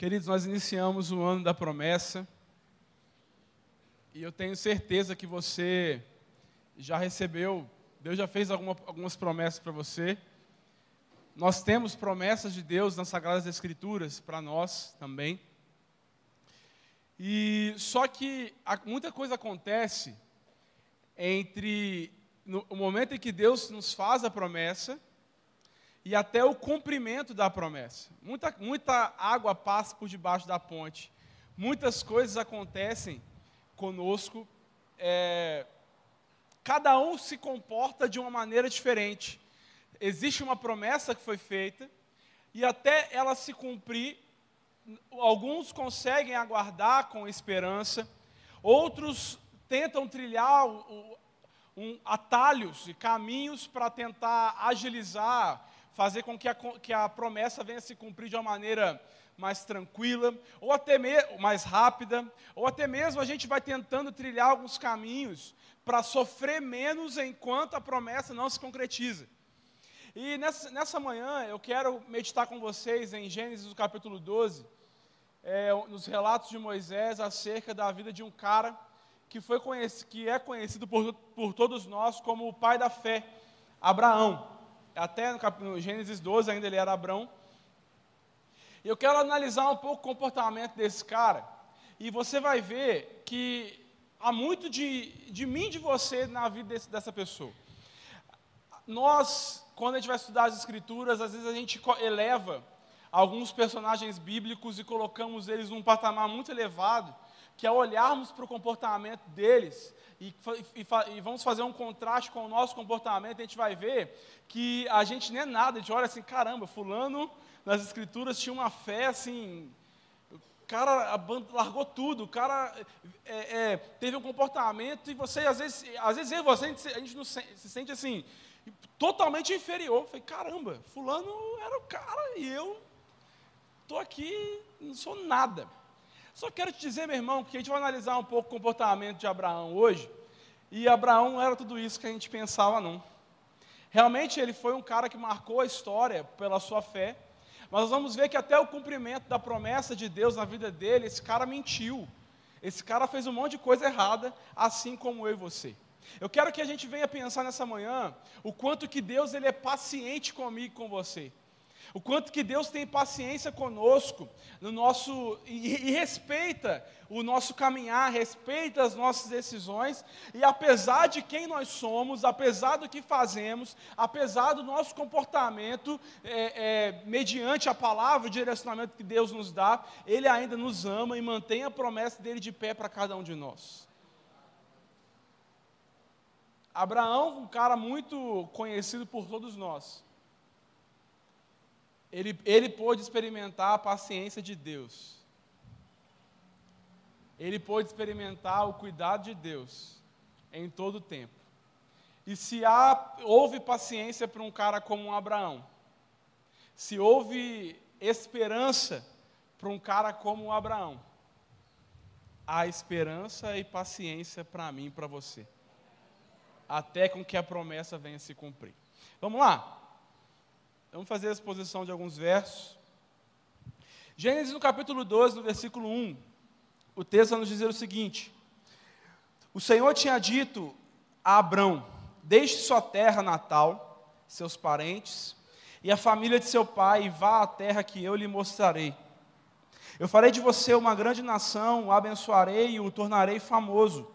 Queridos, nós iniciamos o ano da promessa e eu tenho certeza que você já recebeu, Deus já fez alguma, algumas promessas para você. Nós temos promessas de Deus nas Sagradas Escrituras para nós também. E só que muita coisa acontece entre no, o momento em que Deus nos faz a promessa e até o cumprimento da promessa. Muita, muita água passa por debaixo da ponte. Muitas coisas acontecem conosco. É, cada um se comporta de uma maneira diferente. Existe uma promessa que foi feita e até ela se cumprir, alguns conseguem aguardar com esperança, outros tentam trilhar um, atalhos e caminhos para tentar agilizar fazer com que a, que a promessa venha se cumprir de uma maneira mais tranquila, ou até mais rápida, ou até mesmo a gente vai tentando trilhar alguns caminhos para sofrer menos enquanto a promessa não se concretiza. E nessa, nessa manhã eu quero meditar com vocês em Gênesis capítulo 12, é, nos relatos de Moisés acerca da vida de um cara que, foi conhecido, que é conhecido por, por todos nós como o pai da fé, Abraão até no Gênesis 12 ainda ele era Abrão. E eu quero analisar um pouco o comportamento desse cara. E você vai ver que há muito de, de mim e de você na vida desse, dessa pessoa. Nós, quando a gente vai estudar as Escrituras, às vezes a gente eleva alguns personagens bíblicos e colocamos eles num patamar muito elevado, que é olharmos para o comportamento deles e, e, e, vamos fazer um contraste com o nosso comportamento, a gente vai ver que a gente nem é nada, a gente olha assim, caramba, fulano nas escrituras tinha uma fé assim, o cara largou tudo, o cara é, é, teve um comportamento e você, às vezes, às vezes eu você, a gente, a gente se, se, sente assim, totalmente inferior. Falei, caramba, fulano era o cara e eu estou aqui, não sou nada. Só quero te dizer, meu irmão, que a gente vai analisar um pouco o comportamento de Abraão hoje. E Abraão não era tudo isso que a gente pensava, não. Realmente ele foi um cara que marcou a história pela sua fé. Mas nós vamos ver que até o cumprimento da promessa de Deus na vida dele, esse cara mentiu. Esse cara fez um monte de coisa errada, assim como eu e você. Eu quero que a gente venha pensar nessa manhã o quanto que Deus ele é paciente comigo e com você. O quanto que Deus tem paciência conosco no nosso e, e, respeita o nosso caminhar, respeita as nossas decisões, e apesar de quem nós somos, apesar do que fazemos, apesar do nosso comportamento, é, é, mediante a palavra, o direcionamento que Deus nos dá, Ele ainda nos ama e mantém a promessa dele de pé para cada um de nós. Abraão, um cara muito conhecido por todos nós ele, ele pôde experimentar a paciência de Deus. Ele pôde experimentar o cuidado de Deus em todo o tempo. E se há, houve paciência para um cara como um Abraão, se houve esperança para um cara como um Abraão, há esperança e paciência para mim e para você, até com que a promessa venha se cumprir. Vamos lá? Vamos fazer a exposição de alguns versos. Gênesis no capítulo 12, no versículo 1, o texto vai nos dizer o seguinte: O Senhor tinha dito a Abrão: Deixe sua terra natal, seus parentes e a família de seu pai, e vá à terra que eu lhe mostrarei. Eu farei de você uma grande nação, o abençoarei e o tornarei famoso,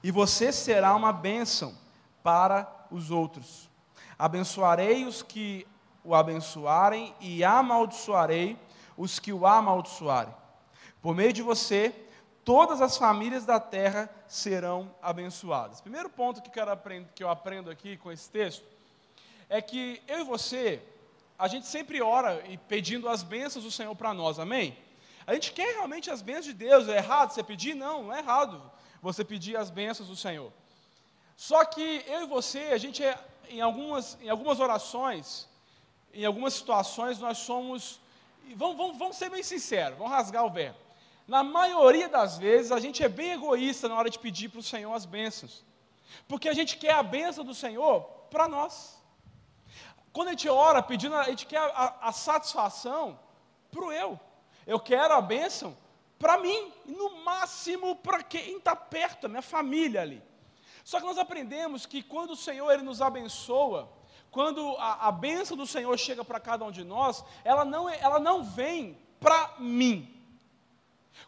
e você será uma bênção para os outros. Abençoarei os que o abençoarem e amaldiçoarei os que o amaldiçoarem. Por meio de você, todas as famílias da terra serão abençoadas. Primeiro ponto que, quero aprender, que eu aprendo aqui com esse texto é que eu e você, a gente sempre ora e pedindo as bênçãos do Senhor para nós, amém? A gente quer realmente as bênçãos de Deus, é errado você pedir? Não, não é errado você pedir as bênçãos do Senhor. Só que eu e você, a gente é, em algumas, em algumas orações, em algumas situações nós somos, vamos, vamos, vamos ser bem sinceros, vamos rasgar o verbo. Na maioria das vezes a gente é bem egoísta na hora de pedir para o Senhor as bênçãos, porque a gente quer a bênção do Senhor para nós. Quando a gente ora pedindo, a gente quer a, a satisfação para o eu. Eu quero a bênção para mim, no máximo para quem está perto, a minha família ali. Só que nós aprendemos que quando o Senhor ele nos abençoa, quando a, a bênção do Senhor chega para cada um de nós, ela não, é, ela não vem para mim.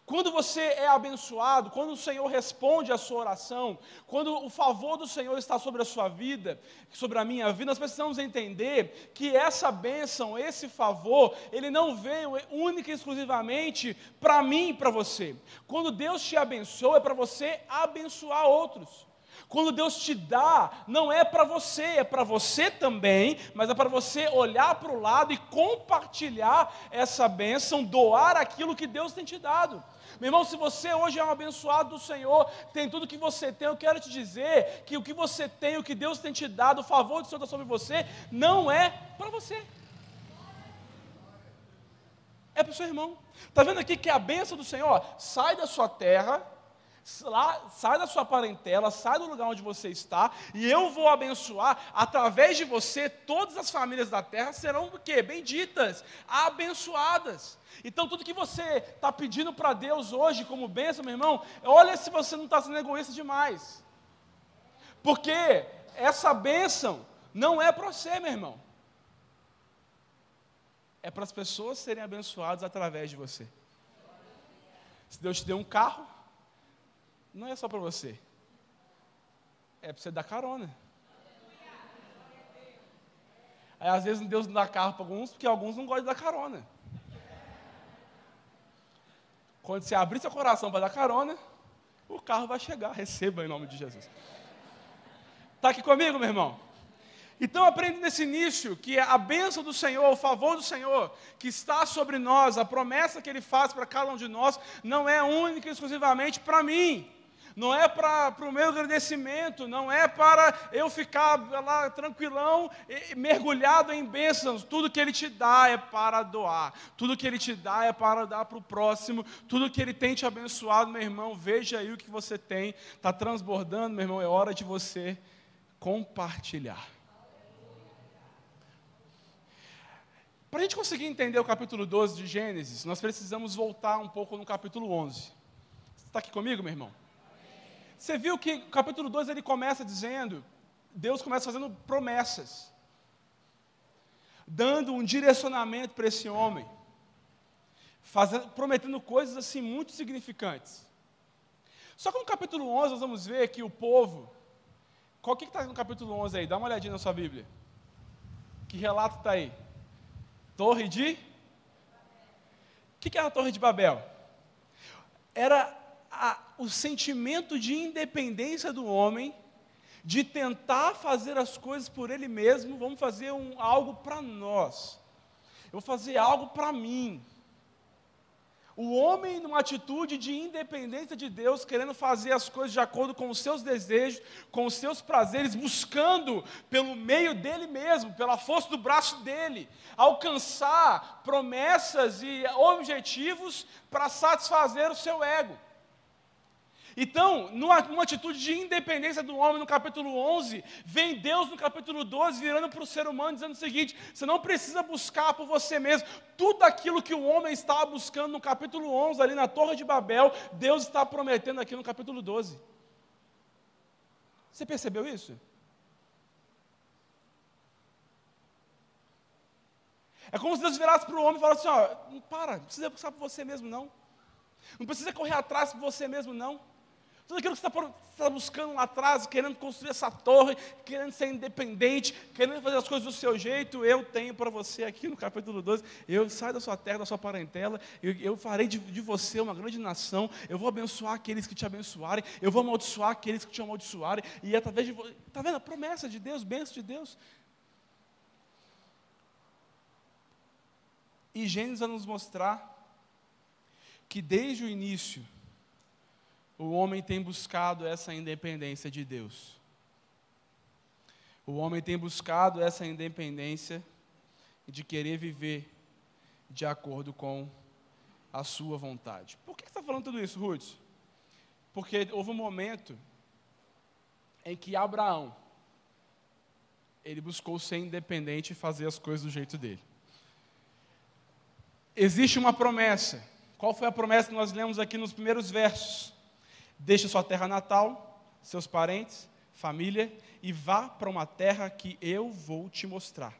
Quando você é abençoado, quando o Senhor responde a sua oração, quando o favor do Senhor está sobre a sua vida, sobre a minha vida, nós precisamos entender que essa bênção, esse favor, ele não veio única e exclusivamente para mim e para você. Quando Deus te abençoa, é para você abençoar outros. Quando Deus te dá, não é para você, é para você também, mas é para você olhar para o lado e compartilhar essa bênção, doar aquilo que Deus tem te dado. Meu irmão, se você hoje é um abençoado do Senhor, tem tudo que você tem, eu quero te dizer que o que você tem, o que Deus tem te dado, o favor do Senhor está sobre você, não é para você. É para o seu irmão. Está vendo aqui que a bênção do Senhor sai da sua terra, lá, sai da sua parentela, sai do lugar onde você está, e eu vou abençoar, através de você, todas as famílias da terra serão o quê? Benditas, abençoadas. Então, tudo que você está pedindo para Deus hoje como bênção, meu irmão, olha se você não está sendo egoísta demais. Porque essa bênção não é para você, meu irmão. É para as pessoas serem abençoadas através de você. Se Deus te deu um carro, não é só para você. É para você dar carona. Aí, às vezes Deus não dá carro para alguns, porque alguns não gostam de dar carona. Quando você abrir seu coração para dar carona, o carro vai chegar. Receba em nome de Jesus. Está aqui comigo, meu irmão? Então aprende nesse início que a bênção do Senhor, o favor do Senhor que está sobre nós, a promessa que Ele faz para cada um de nós, não é única e exclusivamente para mim não é para o meu agradecimento, não é para eu ficar lá tranquilão, mergulhado em bênçãos. Tudo que Ele te dá é para doar, tudo que Ele te dá é para dar para o próximo, tudo que Ele tem te abençoado, meu irmão, veja aí o que você tem, está transbordando, meu irmão, é hora de você compartilhar. Para a gente conseguir entender o capítulo 12 de Gênesis, nós precisamos voltar um pouco no capítulo 11. Você está aqui comigo, meu irmão? Você viu que capítulo 2 ele começa dizendo, Deus começa fazendo promessas, dando um direcionamento para esse homem, fazendo, prometendo coisas assim muito significantes. Só que no capítulo 11 nós vamos ver que o povo, qual que está no capítulo 11 aí? Dá uma olhadinha na sua Bíblia. Que relato está aí? Torre de? O que, que era a Torre de Babel? Era a, o sentimento de independência do homem, de tentar fazer as coisas por ele mesmo, vamos fazer um, algo para nós. Eu vou fazer algo para mim. O homem, numa atitude de independência de Deus, querendo fazer as coisas de acordo com os seus desejos, com os seus prazeres, buscando pelo meio dele mesmo, pela força do braço dele, alcançar promessas e objetivos para satisfazer o seu ego. Então, numa, numa, atitude de independência do homem, no capítulo 11, vem Deus no capítulo 12, virando para o ser humano, dizendo o seguinte: você não precisa buscar por você mesmo. Tudo aquilo que o homem estava buscando no capítulo 11, ali na Torre de Babel, Deus está prometendo aqui no capítulo 12. Você percebeu isso? É como se Deus virasse para o homem e falasse assim: ó, para, não precisa buscar por você mesmo, não. Não precisa correr atrás por você mesmo, não. Tudo aquilo que você está tá buscando lá atrás, querendo construir essa torre, querendo ser independente, querendo fazer as coisas do seu jeito, eu tenho para você aqui no capítulo 12. Eu saio da sua terra, da sua parentela, eu, eu farei de, de, você uma grande nação, eu vou abençoar aqueles que te abençoarem, eu vou amaldiçoar aqueles que te amaldiçoarem, e através de você. Está vendo a promessa de Deus, bênção de Deus? E Gênesis vai nos mostrar que desde o início, o homem tem buscado essa independência de Deus. O homem tem buscado essa independência de querer viver de acordo com a sua vontade. Por que você está falando tudo isso, Ruth? Porque houve um momento em que Abraão ele buscou ser independente e fazer as coisas do jeito dele. Existe uma promessa Qual foi a promessa que nós lemos aqui nos primeiros versos? Deixe sua terra natal, seus parentes, família, e vá para uma terra que eu vou te mostrar.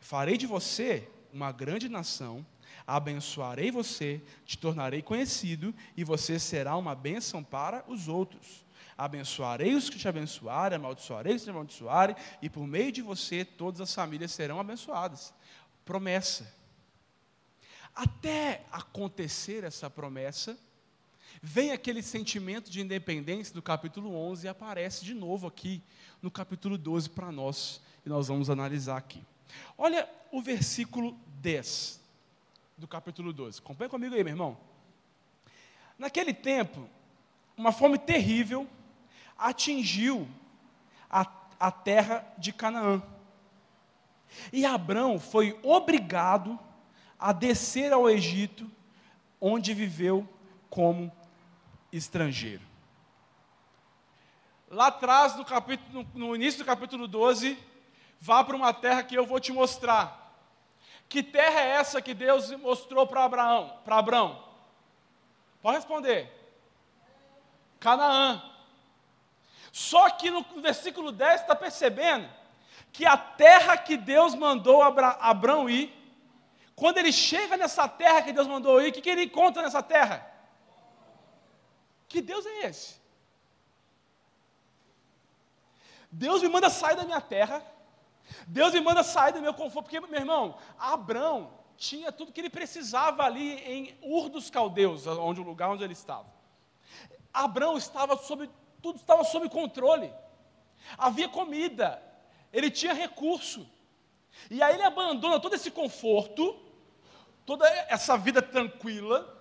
Farei de você uma grande nação, abençoarei você, te tornarei conhecido, e você será uma bênção para os outros. Abençoarei os que te abençoarem, amaldiçoarei os que te amaldiçoarem, e por meio de você todas as famílias serão abençoadas. Promessa. Até acontecer essa promessa, vem aquele sentimento de independência do capítulo 11 e aparece de novo aqui no capítulo 12 para nós, e nós vamos analisar aqui. Olha o versículo 10 do capítulo 12. Acompanha comigo aí, meu irmão. Naquele tempo, uma fome terrível atingiu a, a terra de Canaã. E Abrão foi obrigado a descer ao Egito, onde viveu como estrangeiro. Lá atrás, no, capítulo, no início do capítulo 12, vá para uma terra que eu vou te mostrar. Que terra é essa que Deus mostrou para Abraão? Para Abraão? Pode responder. Canaã. Só que no versículo 10 está percebendo que a terra que Deus mandou Abra Abraão ir, quando ele chega nessa terra que Deus mandou ir, o que, que ele encontra nessa terra? Que Deus é esse? Deus me manda sair da minha terra, Deus me manda sair do meu conforto, porque, meu irmão, Abraão tinha tudo que ele precisava ali em Ur dos Caldeus, onde o lugar onde ele estava. Abraão estava sob, tudo estava sob controle. Havia comida, ele tinha recurso. E aí ele abandona todo esse conforto, toda essa vida tranquila,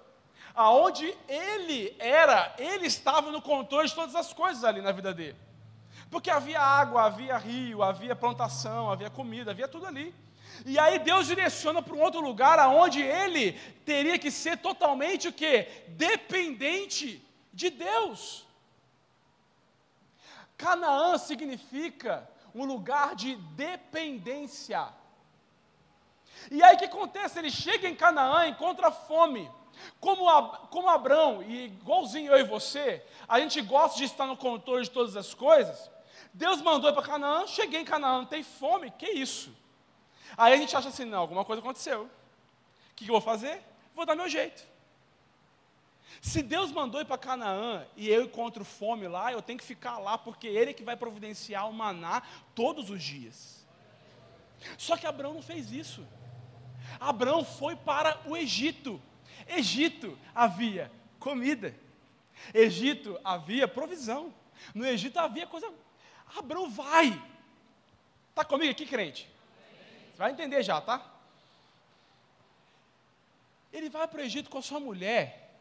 aonde ele era, ele estava no controle de todas as coisas ali na vida dele. Porque havia água, havia rio, havia plantação, havia comida, havia tudo ali. E aí Deus direciona para um outro lugar aonde ele teria que ser totalmente o quê? Dependente de Deus. Canaã significa um lugar de dependência. E aí o que acontece? Ele chega em Canaã, encontra fome. Como, como Abraão, e igualzinho eu e você, a gente gosta de estar no controle de todas as coisas. Deus mandou para Canaã, cheguei em Canaã, tem fome, que isso? Aí a gente acha assim, não, alguma coisa aconteceu. O que, que eu vou fazer? Vou dar meu jeito. Se Deus mandou ir para Canaã e eu encontro fome lá, eu tenho que ficar lá, porque Ele é que vai providenciar o maná todos os dias. Só que Abraão não fez isso. Abraão foi para o Egito. Egito havia comida. Egito havia provisão. No Egito havia coisa Abraão vai. Está comigo aqui, crente? Você vai entender já, tá? Ele vai para o Egito com a sua mulher.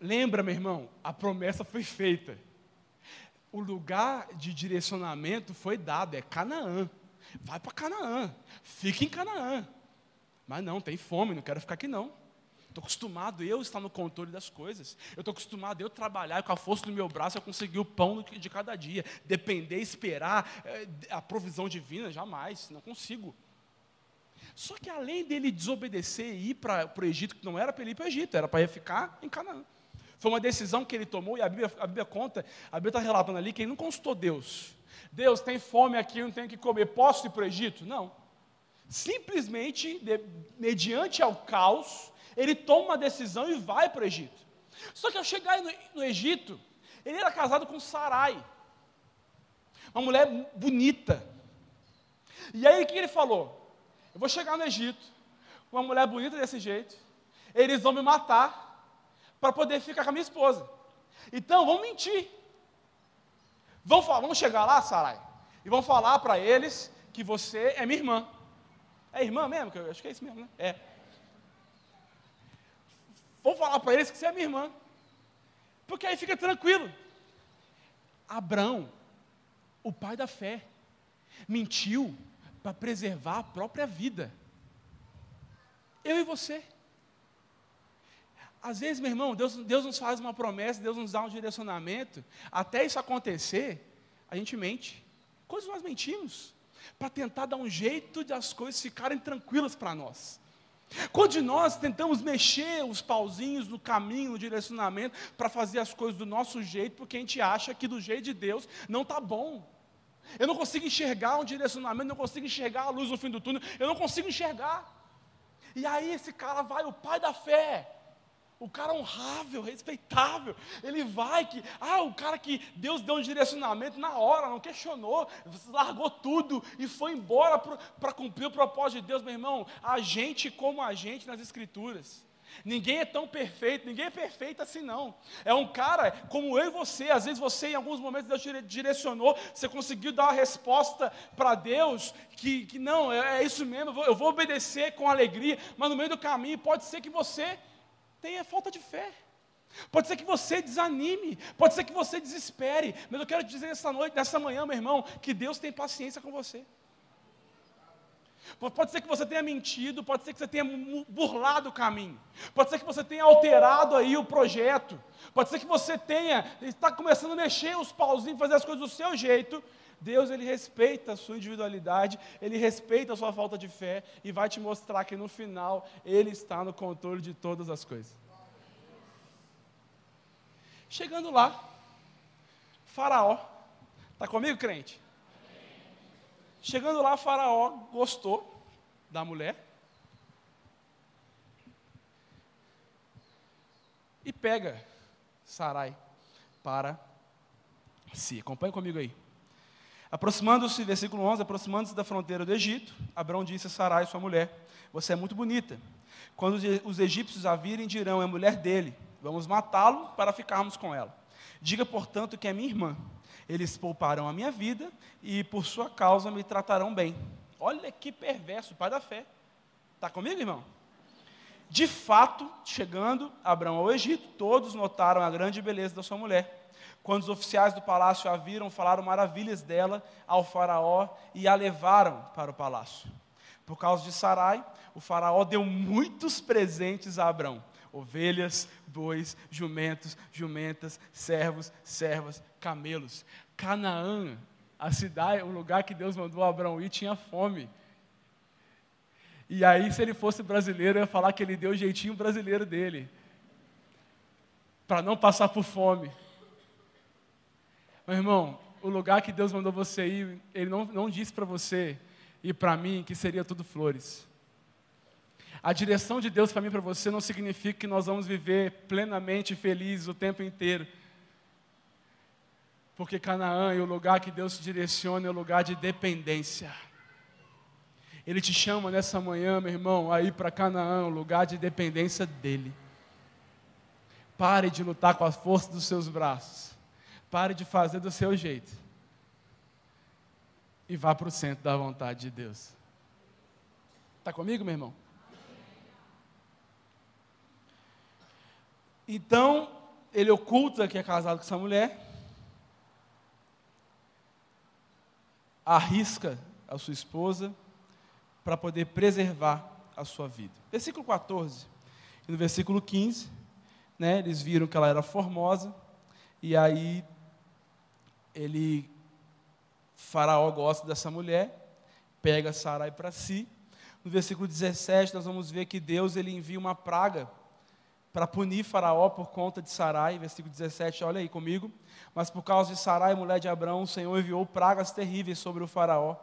Lembra, meu irmão, a promessa foi feita. O lugar de direcionamento foi dado, é Canaã. Vai para Canaã, fica em Canaã. Mas não, tem fome, não quero ficar aqui não. Estou acostumado eu estar no controle das coisas. Eu estou acostumado eu trabalhar com a força do meu braço, eu conseguir o pão de cada dia. Depender, esperar é, a provisão divina, jamais. Não consigo. Só que além dele desobedecer e ir para o Egito, que não era para ele ir para o Egito, era para ele ficar em Canaã. Foi uma decisão que ele tomou, e a Bíblia, a Bíblia conta, a Bíblia está relatando ali que ele não consultou Deus. Deus, tem fome aqui, eu não tenho que comer, posso ir para o Egito? Não. Simplesmente, de, mediante ao caos, ele toma uma decisão e vai para o Egito. Só que ao chegar no, no Egito, ele era casado com Sarai, uma mulher bonita. E aí o que ele falou? Eu vou chegar no Egito, com uma mulher bonita desse jeito, eles vão me matar para poder ficar com a minha esposa. Então, vamos mentir. Vamos chegar lá, Sarai, e vamos falar para eles que você é minha irmã. É irmã mesmo? Eu acho que é isso mesmo, né? É. Vou falar para eles que você é minha irmã. Porque aí fica tranquilo. Abraão, o pai da fé, mentiu para preservar a própria vida. Eu e você. Às vezes, meu irmão, Deus, Deus nos faz uma promessa, Deus nos dá um direcionamento. Até isso acontecer, a gente mente. Coisas nós mentimos para tentar dar um jeito de as coisas ficarem tranquilas para nós. Quando nós tentamos mexer os pauzinhos no caminho, no direcionamento, para fazer as coisas do nosso jeito, porque a gente acha que do jeito de Deus não está bom. Eu não consigo enxergar um direcionamento, não consigo enxergar a luz no fim do túnel, eu não consigo enxergar. E aí esse cara vai, o pai da fé, o cara honrável, respeitável, ele vai que, ah, o cara que Deus deu um direcionamento na hora, não questionou, largou tudo e foi embora para cumprir o propósito de Deus, meu irmão. A gente como a gente nas escrituras. Ninguém é tão perfeito, ninguém é perfeito assim não. É um cara como eu e você, às vezes você em alguns momentos Deus te direcionou, você conseguiu dar uma resposta para Deus que, que não, é, é isso mesmo, eu vou, eu vou obedecer com alegria, mas no meio do caminho pode ser que você tenha falta de fé. Pode ser que você desanime, pode ser que você desespere, mas eu quero te dizer nessa noite, nessa manhã, meu irmão, que Deus tem paciência com você. Pode ser que você tenha mentido, pode ser que você tenha burlado o caminho, pode ser que você tenha alterado aí o projeto, pode ser que você tenha, está começando a mexer os pauzinhos, fazer as coisas do seu jeito, Deus ele respeita a sua individualidade, ele respeita a sua falta de fé e vai te mostrar que no final ele está no controle de todas as coisas. Chegando lá, Faraó, está comigo, crente? Chegando lá, Faraó gostou da mulher e pega Sarai para si. Acompanhe comigo aí. Aproximando-se, versículo 11, aproximando-se da fronteira do Egito, Abraão disse a Sarai, sua mulher, você é muito bonita. Quando os egípcios a virem, dirão, é mulher dele, vamos matá-lo para ficarmos com ela. Diga, portanto, que é minha irmã. Eles pouparão a minha vida e, por sua causa, me tratarão bem. Olha que perverso, pai da fé. Está comigo, irmão? De fato, chegando Abraão ao Egito, todos notaram a grande beleza da sua mulher quando os oficiais do palácio a viram, falaram maravilhas dela ao faraó e a levaram para o palácio. Por causa de Sarai, o faraó deu muitos presentes a Abrão: ovelhas, bois, jumentos, jumentas, servos, servas, camelos. Canaã, a cidade, o lugar que Deus mandou Abraão ir, tinha fome. E aí, se ele fosse brasileiro, ia falar que ele deu o jeitinho brasileiro dele, para não passar por fome. Meu irmão, o lugar que Deus mandou você ir, Ele não, não disse para você e para mim que seria tudo flores. A direção de Deus para mim e para você não significa que nós vamos viver plenamente felizes o tempo inteiro. Porque Canaã e o lugar que Deus te direciona é o lugar de dependência. Ele te chama nessa manhã, meu irmão, a ir para Canaã, o lugar de dependência dEle. Pare de lutar com a força dos seus braços. Pare de fazer do seu jeito. E vá para o centro da vontade de Deus. Está comigo, meu irmão? Então, ele oculta que é casado com essa mulher, arrisca a sua esposa para poder preservar a sua vida. Versículo 14 e no versículo 15, né, eles viram que ela era formosa, e aí ele, Faraó gosta dessa mulher, pega Sarai para si. No versículo 17, nós vamos ver que Deus ele envia uma praga para punir Faraó por conta de Sarai. Versículo 17, olha aí comigo. Mas por causa de Sarai, mulher de Abraão, o Senhor enviou pragas terríveis sobre o Faraó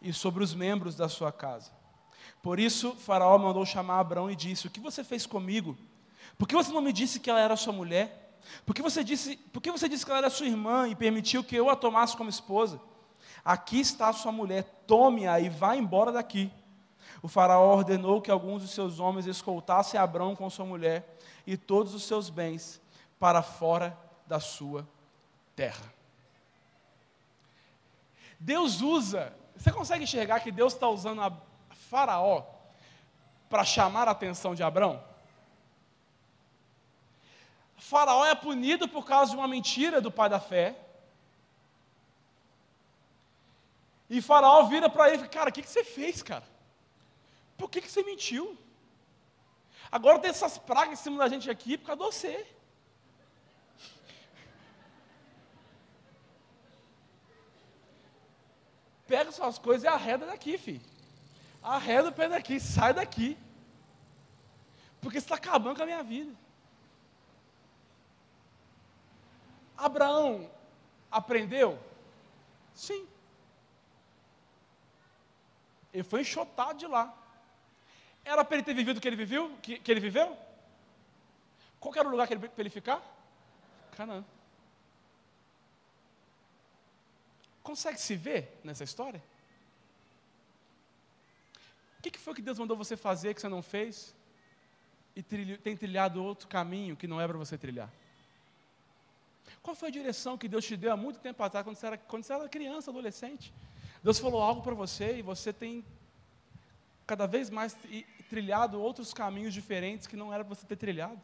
e sobre os membros da sua casa. Por isso, Faraó mandou chamar Abraão e disse: O que você fez comigo? Por que você não me disse que ela era sua mulher? Por que você disse, por que você disse que ela era sua irmã e permitiu que eu a tomasse como esposa? Aqui está a sua mulher, tome-a e vá embora daqui. O faraó ordenou que alguns dos seus homens escoltassem Abrão com sua mulher e todos os seus bens para fora da sua terra. Deus usa, você consegue enxergar que Deus está usando a Faraó para chamar a atenção de Abrão? Faraó é punido por causa de uma mentira do pai da fé. E Faraó vira para ele e fala: Cara, o que, que você fez, cara? Por que, que você mentiu? Agora tem essas pragas em cima da gente aqui por causa de você. Pega suas coisas e arreda daqui, filho. Arreda o pé daqui, sai daqui. Porque você está acabando com a minha vida. Abraão aprendeu? Sim. Ele foi enxotado de lá. Era para ele ter vivido o que ele viveu? Que, que ele viveu? Qual era o lugar que ele, para ele ficar? Canaã. Consegue se ver nessa história? O que, que foi que Deus mandou você fazer que você não fez? E trilho, tem trilhado outro caminho que não é para você trilhar? Qual foi a direção que Deus te deu há muito tempo atrás, quando você era, quando você era criança, adolescente? Deus falou algo para você e você tem cada vez mais trilhado outros caminhos diferentes que não era para você ter trilhado.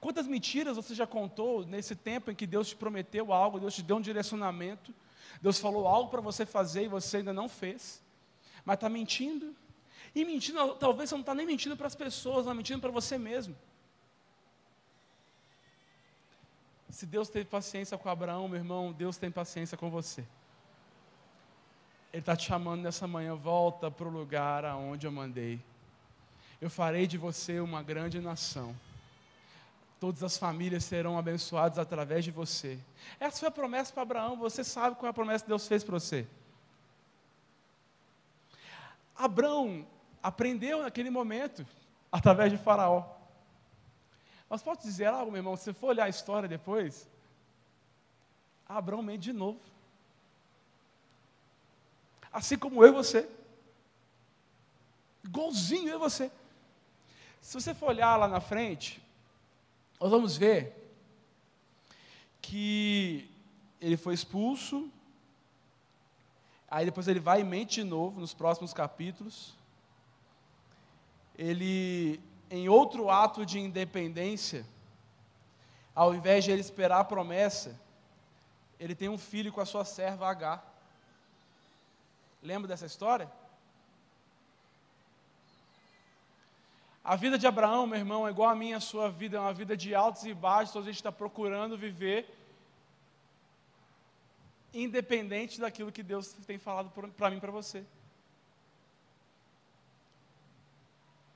Quantas mentiras você já contou nesse tempo em que Deus te prometeu algo, Deus te deu um direcionamento, Deus falou algo para você fazer e você ainda não fez, mas está mentindo? E mentindo, talvez você não está nem mentindo para as pessoas, está mentindo para você mesmo. Se Deus teve paciência com Abraão, meu irmão, Deus tem paciência com você. Ele está te chamando nessa manhã, volta para o lugar aonde eu mandei. Eu farei de você uma grande nação. Todas as famílias serão abençoadas através de você. Essa foi a promessa para Abraão. Você sabe qual é a promessa que Deus fez para você. Abraão aprendeu naquele momento, através de Faraó. Mas posso dizer algo, meu irmão? Se você for olhar a história depois, Abraão mente de novo. Assim como eu e você. Igualzinho eu e você. Se você for olhar lá na frente, nós vamos ver que ele foi expulso, aí depois ele vai e mente de novo nos próximos capítulos. Ele, em outro ato de independência, ao invés de ele esperar a promessa, ele tem um filho com a sua serva H. Lembra dessa história? A vida de Abraão, meu irmão, é igual a minha, a sua vida, é uma vida de altos e baixos, a gente está procurando viver independente daquilo que Deus tem falado para mim e para você.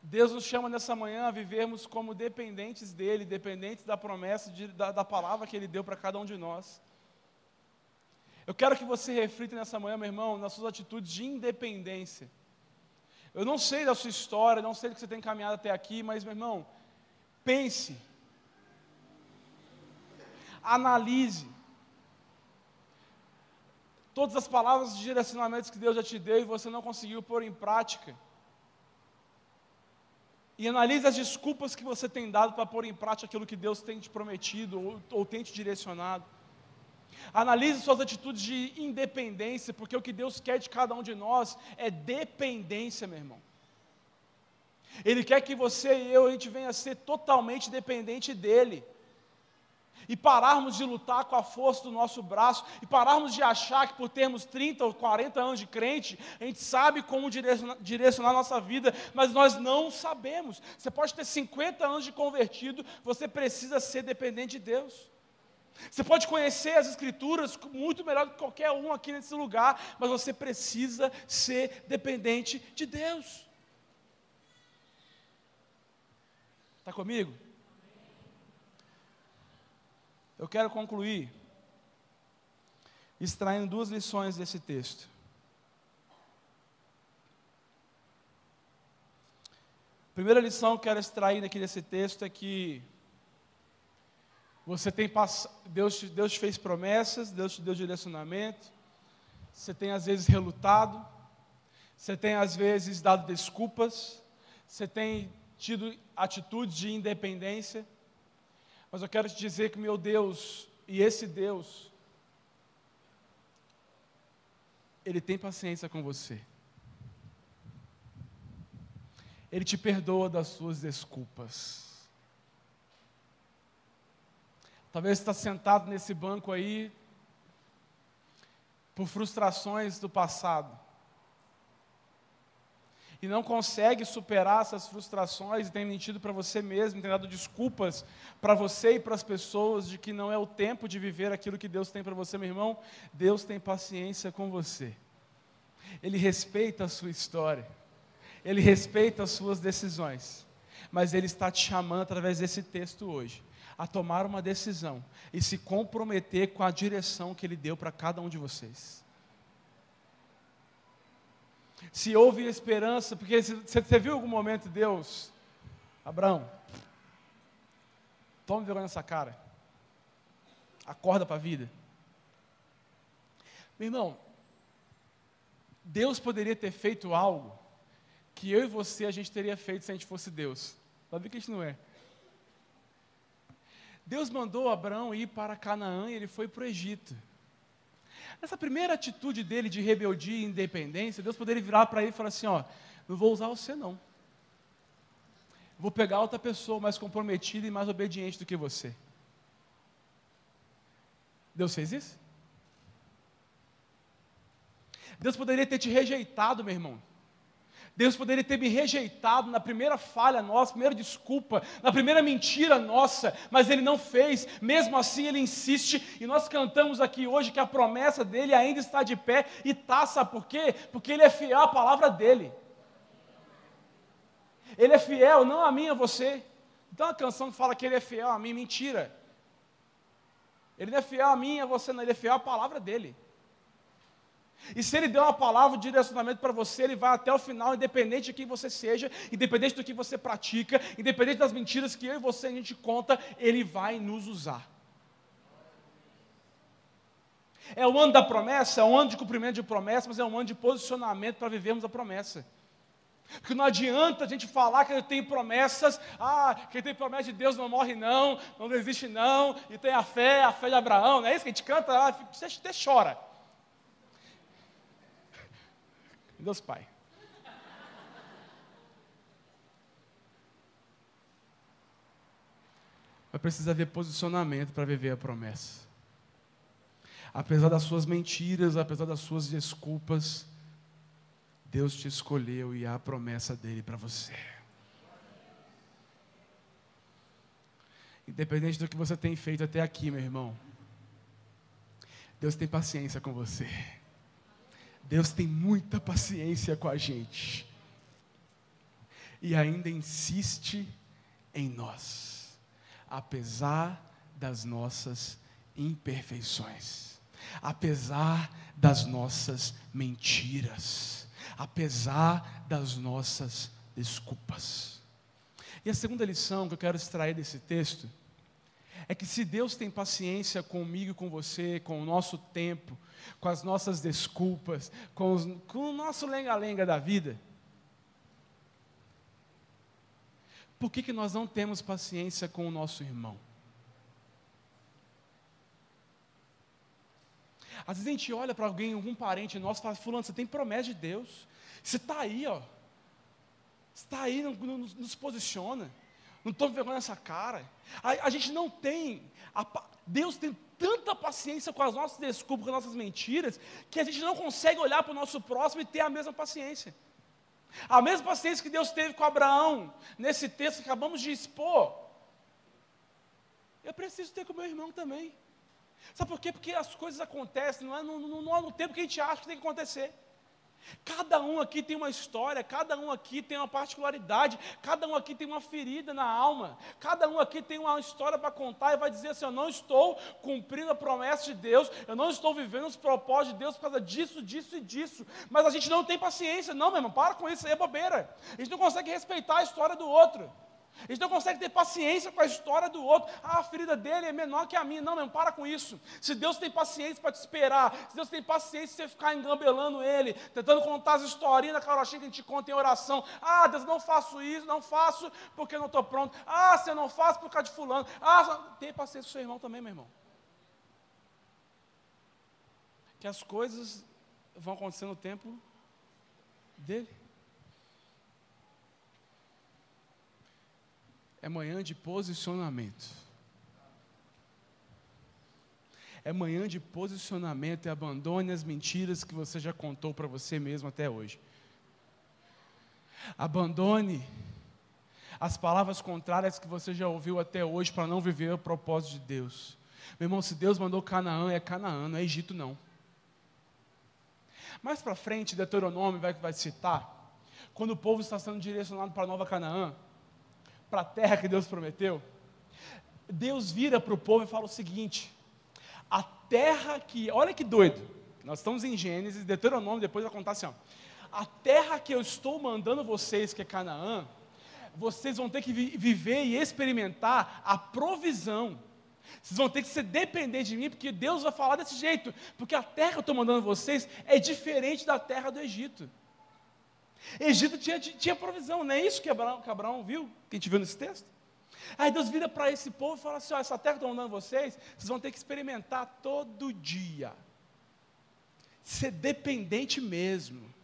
Deus nos chama nessa manhã a vivermos como dependentes dEle, dependentes da promessa, de, da, da palavra que Ele deu para cada um de nós. Eu quero que você reflita nessa manhã, meu irmão, nas suas atitudes de independência. Eu não sei da sua história, não sei do que você tem caminhado até aqui, mas, meu irmão, pense, analise todas as palavras de direcionamentos que Deus já te deu e você não conseguiu pôr em prática. E analise as desculpas que você tem dado para pôr em prática aquilo que Deus tem te prometido ou, ou tem te direcionado. Analise suas atitudes de independência, porque o que Deus quer de cada um de nós é dependência, meu irmão. Ele quer que você e eu, a gente venha a ser totalmente dependente dEle. E pararmos de lutar com a força do nosso braço, e pararmos de achar que por termos 30 ou 40 anos de crente, a gente sabe como direcionar, a nossa vida, mas nós não sabemos. Você pode ter 50 anos de convertido, você precisa ser dependente de Deus. Você pode conhecer as Escrituras muito melhor do que qualquer um aqui nesse lugar, mas você precisa ser dependente de Deus. Está comigo? Eu quero concluir extraindo duas lições desse texto. A primeira lição que eu quero extrair aqui desse texto é que você tem pass... Deus, Deus te fez promessas, Deus te deu direcionamento. Você tem às vezes relutado. Você tem às vezes dado desculpas. Você tem tido atitudes de independência. Mas eu quero te dizer que meu Deus e esse Deus ele tem paciência com você. Ele te perdoa das suas desculpas. Talvez está sentado nesse banco aí por frustrações do passado. E não consegue superar essas frustrações e tem mentido para você mesmo, tem dado desculpas para você e para as pessoas de que não é o tempo de viver aquilo que Deus tem para você, meu irmão. Deus tem paciência com você. Ele respeita a sua história. Ele respeita as suas decisões. mas Ele está te chamando através desse texto hoje a tomar uma decisão e se comprometer com a direção que Ele deu para cada um de vocês. Se houve esperança, porque você viu algum momento Deus, Abraão, tome vergonha nessa cara, acorda para a vida. Meu irmão, Deus poderia ter feito algo que eu e você a gente teria feito se a gente fosse Deus. Sabe que a gente não é. Deus mandou Abraão ir para Canaã e ele foi para o Egito. Nessa primeira atitude dele de rebeldia e independência, Deus poderia virar para ele e falar assim: ó, não vou usar você não. Vou pegar outra pessoa mais comprometida e mais obediente do que você. Deus fez isso? Deus poderia ter te rejeitado, meu irmão. Deus poderia ter me rejeitado na primeira falha nossa, primeira desculpa, na primeira mentira nossa, mas Ele não fez, mesmo assim Ele insiste, e nós cantamos aqui hoje que a promessa dele ainda está de pé e está, sabe por quê? Porque Ele é fiel à palavra dele. Ele é fiel, não a mim, a você. Então a canção que fala que Ele é fiel a mim, mentira. Ele não é fiel a mim, a você, não, Ele é fiel à palavra dele. E se ele deu uma palavra de direcionamento para você, ele vai até o final, independente de quem você seja, independente do que você pratica, independente das mentiras que eu e você a gente conta, ele vai nos usar. É o ano da promessa, é um ano de cumprimento de promessa, mas é um ano de posicionamento para vivermos a promessa. Porque não adianta a gente falar que tem promessas, ah, quem tem promessa de Deus não morre não, não desiste não, e tem a fé, a fé de Abraão, não é isso que a gente canta? Ah, até chora. Deus Pai. Vai precisar ver posicionamento para viver a promessa. Apesar das suas mentiras, apesar das suas desculpas, Deus te escolheu e há a promessa dele para você. Independente do que você tem feito até aqui, meu irmão, Deus tem paciência com você. Deus tem muita paciência com a gente. E ainda insiste em nós, apesar das nossas imperfeições, apesar das nossas mentiras, apesar das nossas desculpas. E a segunda lição que eu quero extrair desse texto é que se Deus tem paciência comigo e com você, com o nosso tempo, com as nossas desculpas, com, os, com o nosso lenga-lenga da vida, por que, que nós não temos paciência com o nosso irmão? Às vezes a gente olha para alguém, algum parente nosso, e fala: Fulano, você tem promessa de Deus, você está aí, ó, está aí, nos, nos posiciona não estou vergonha nessa cara. A, a, gente não tem, a, Deus tem tanta paciência com as nossas desculpas, com as nossas mentiras, que a gente não consegue olhar para o nosso próximo e ter a mesma paciência. A mesma paciência que Deus teve com Abraão, nesse texto que acabamos de expor, eu preciso ter com meu irmão também. Sabe por quê? Porque as coisas acontecem, não é no, no, no, no tempo que a gente acha que tem que acontecer. Cada um aqui tem uma história, cada um aqui tem uma particularidade, cada um aqui tem uma ferida na alma, cada um aqui tem uma história para contar e vai dizer assim: Eu não estou cumprindo a promessa de Deus, eu não estou vivendo os propósitos de Deus por causa disso, disso e disso. Mas a gente não tem paciência, não, meu irmão, para com isso aí, é bobeira. A gente não consegue respeitar a história do outro. Gente não consegue ter paciência com a história do outro. Ah, a ferida dele é menor que a minha. Não, não, para com isso. Se Deus tem paciência para te esperar, se Deus tem paciência para você ficar engambelando ele, tentando contar as historinhas da carochinha que a gente conta em oração. Ah, Deus, não faço isso, não faço porque não estou pronto. Ah, se eu não faço por causa de fulano. Ah, tem paciência com seu irmão também, meu irmão. Que as coisas vão acontecer no tempo dele. É manhã de posicionamento. É manhã de posicionamento e abandone as mentiras que você já contou para você mesmo até hoje. Abandone as palavras contrárias que você já ouviu até hoje para não viver o propósito de Deus. Meu irmão, se Deus mandou Canaã, é Canaã, não é Egito não. Mais para frente, Deuteronômio vai, vai citar, quando o povo está sendo direcionado para Nova Canaã, para a terra que Deus prometeu, Deus vira para o povo e fala o seguinte: a terra que, olha que doido, nós estamos em Gênesis, Deuteronômio, depois vai contar assim: ó, a terra que eu estou mandando vocês, que é Canaã, vocês vão ter que vi viver e experimentar a provisão. Vocês vão ter que ser dependentes de mim, porque Deus vai falar desse jeito. Porque a terra que eu estou mandando vocês é diferente da terra do Egito. Egito tinha, tinha provisão, não é isso que Abraão, que Abraão viu, que a gente viu nesse texto? Aí Deus vira para esse povo e fala assim: ó, essa terra que eu estou mandando vocês, vocês vão ter que experimentar todo dia. Ser dependente mesmo.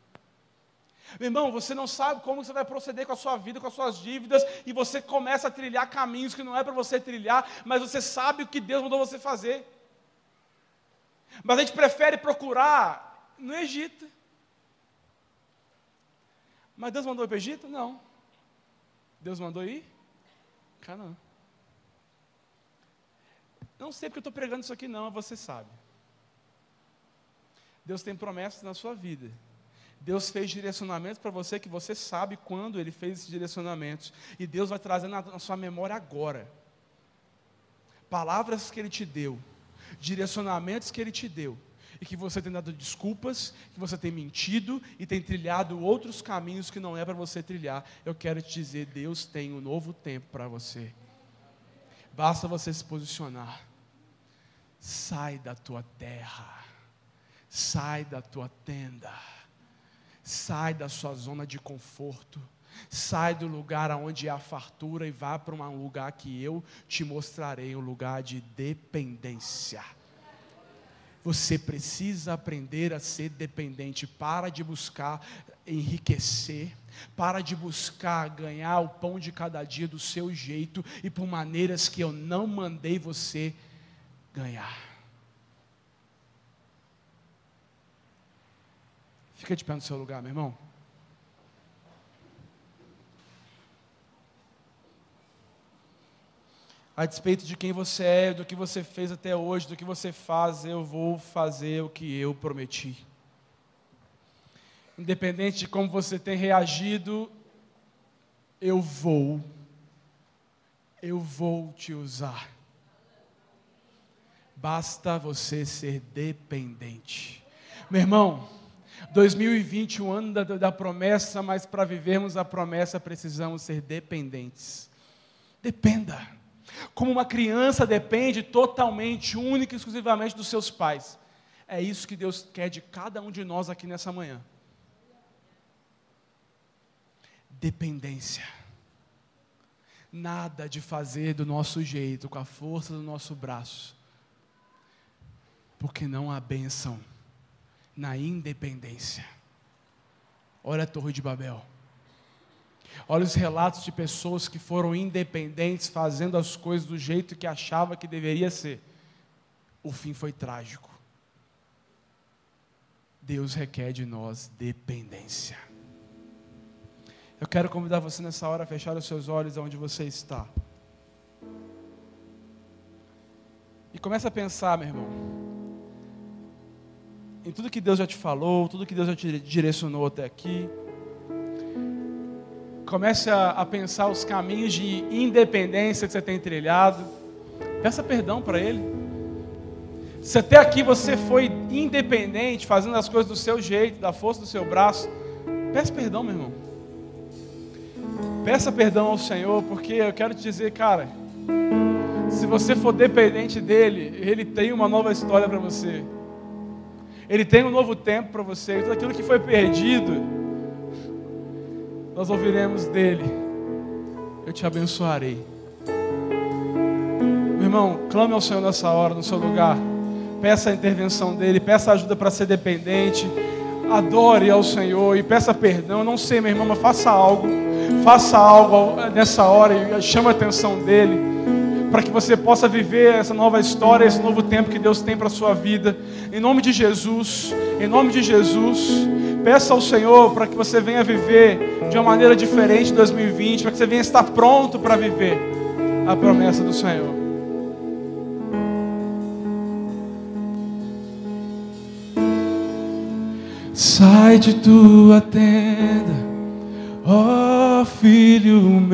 Meu irmão, você não sabe como você vai proceder com a sua vida, com as suas dívidas, e você começa a trilhar caminhos que não é para você trilhar, mas você sabe o que Deus mandou você fazer. Mas a gente prefere procurar no Egito. Mas Deus mandou ir para o Egito? Não. Deus mandou ir? Canaã. Não sei porque eu estou pregando isso aqui, não, você sabe. Deus tem promessas na sua vida. Deus fez direcionamentos para você que você sabe quando Ele fez esses direcionamentos. E Deus vai trazer na, na sua memória agora. Palavras que Ele te deu, direcionamentos que Ele te deu, e que você tem dado desculpas, que você tem mentido e tem trilhado outros caminhos que não é para você trilhar. Eu quero te dizer, Deus tem um novo tempo para você. Basta você se posicionar. Sai da tua terra. Sai da tua tenda Sai da sua zona de conforto. Sai do lugar onde há fartura e vá para um lugar que eu te mostrarei um lugar de dependência. Você precisa aprender a ser dependente. Para de buscar enriquecer. Para de buscar ganhar o pão de cada dia do seu jeito e por maneiras que eu não mandei você ganhar. Fica de pé no seu lugar, meu irmão. A despeito de quem você é, do que você fez até hoje, do que você faz, eu vou fazer o que eu prometi. Independente de como você tem reagido, eu vou, eu vou te usar. Basta você ser dependente. Meu irmão, 2020, o ano da, da promessa, mas para vivermos a promessa precisamos ser dependentes. Dependa. Como uma criança depende totalmente, única e exclusivamente dos seus pais. É isso que Deus quer de cada um de nós aqui nessa manhã. Dependência. Nada de fazer do nosso jeito, com a força do nosso braço. Porque não há bênção na independência. Olha a Torre de Babel. Olha os relatos de pessoas que foram independentes, fazendo as coisas do jeito que achava que deveria ser. O fim foi trágico. Deus requer de nós dependência. Eu quero convidar você nessa hora a fechar os seus olhos onde você está. E começa a pensar, meu irmão em tudo que Deus já te falou, tudo que Deus já te direcionou até aqui. Comece a, a pensar os caminhos de independência que você tem trilhado. Peça perdão para Ele. Se até aqui você foi independente, fazendo as coisas do seu jeito, da força do seu braço, peça perdão, meu irmão. Peça perdão ao Senhor, porque eu quero te dizer, cara, se você for dependente dele, ele tem uma nova história para você. Ele tem um novo tempo para você. Tudo aquilo que foi perdido, nós ouviremos dele. Eu te abençoarei. Meu irmão, clame ao Senhor nessa hora, no seu lugar. Peça a intervenção dele, peça ajuda para ser dependente. Adore ao Senhor e peça perdão. Eu não sei, meu irmão, mas faça algo. Faça algo nessa hora e chame a atenção dele para que você possa viver essa nova história, esse novo tempo que Deus tem para a sua vida. Em nome de Jesus, em nome de Jesus, peça ao Senhor para que você venha viver de uma maneira diferente em 2020, para que você venha estar pronto para viver a promessa do Senhor. Sai de tua tenda, ó filho meu.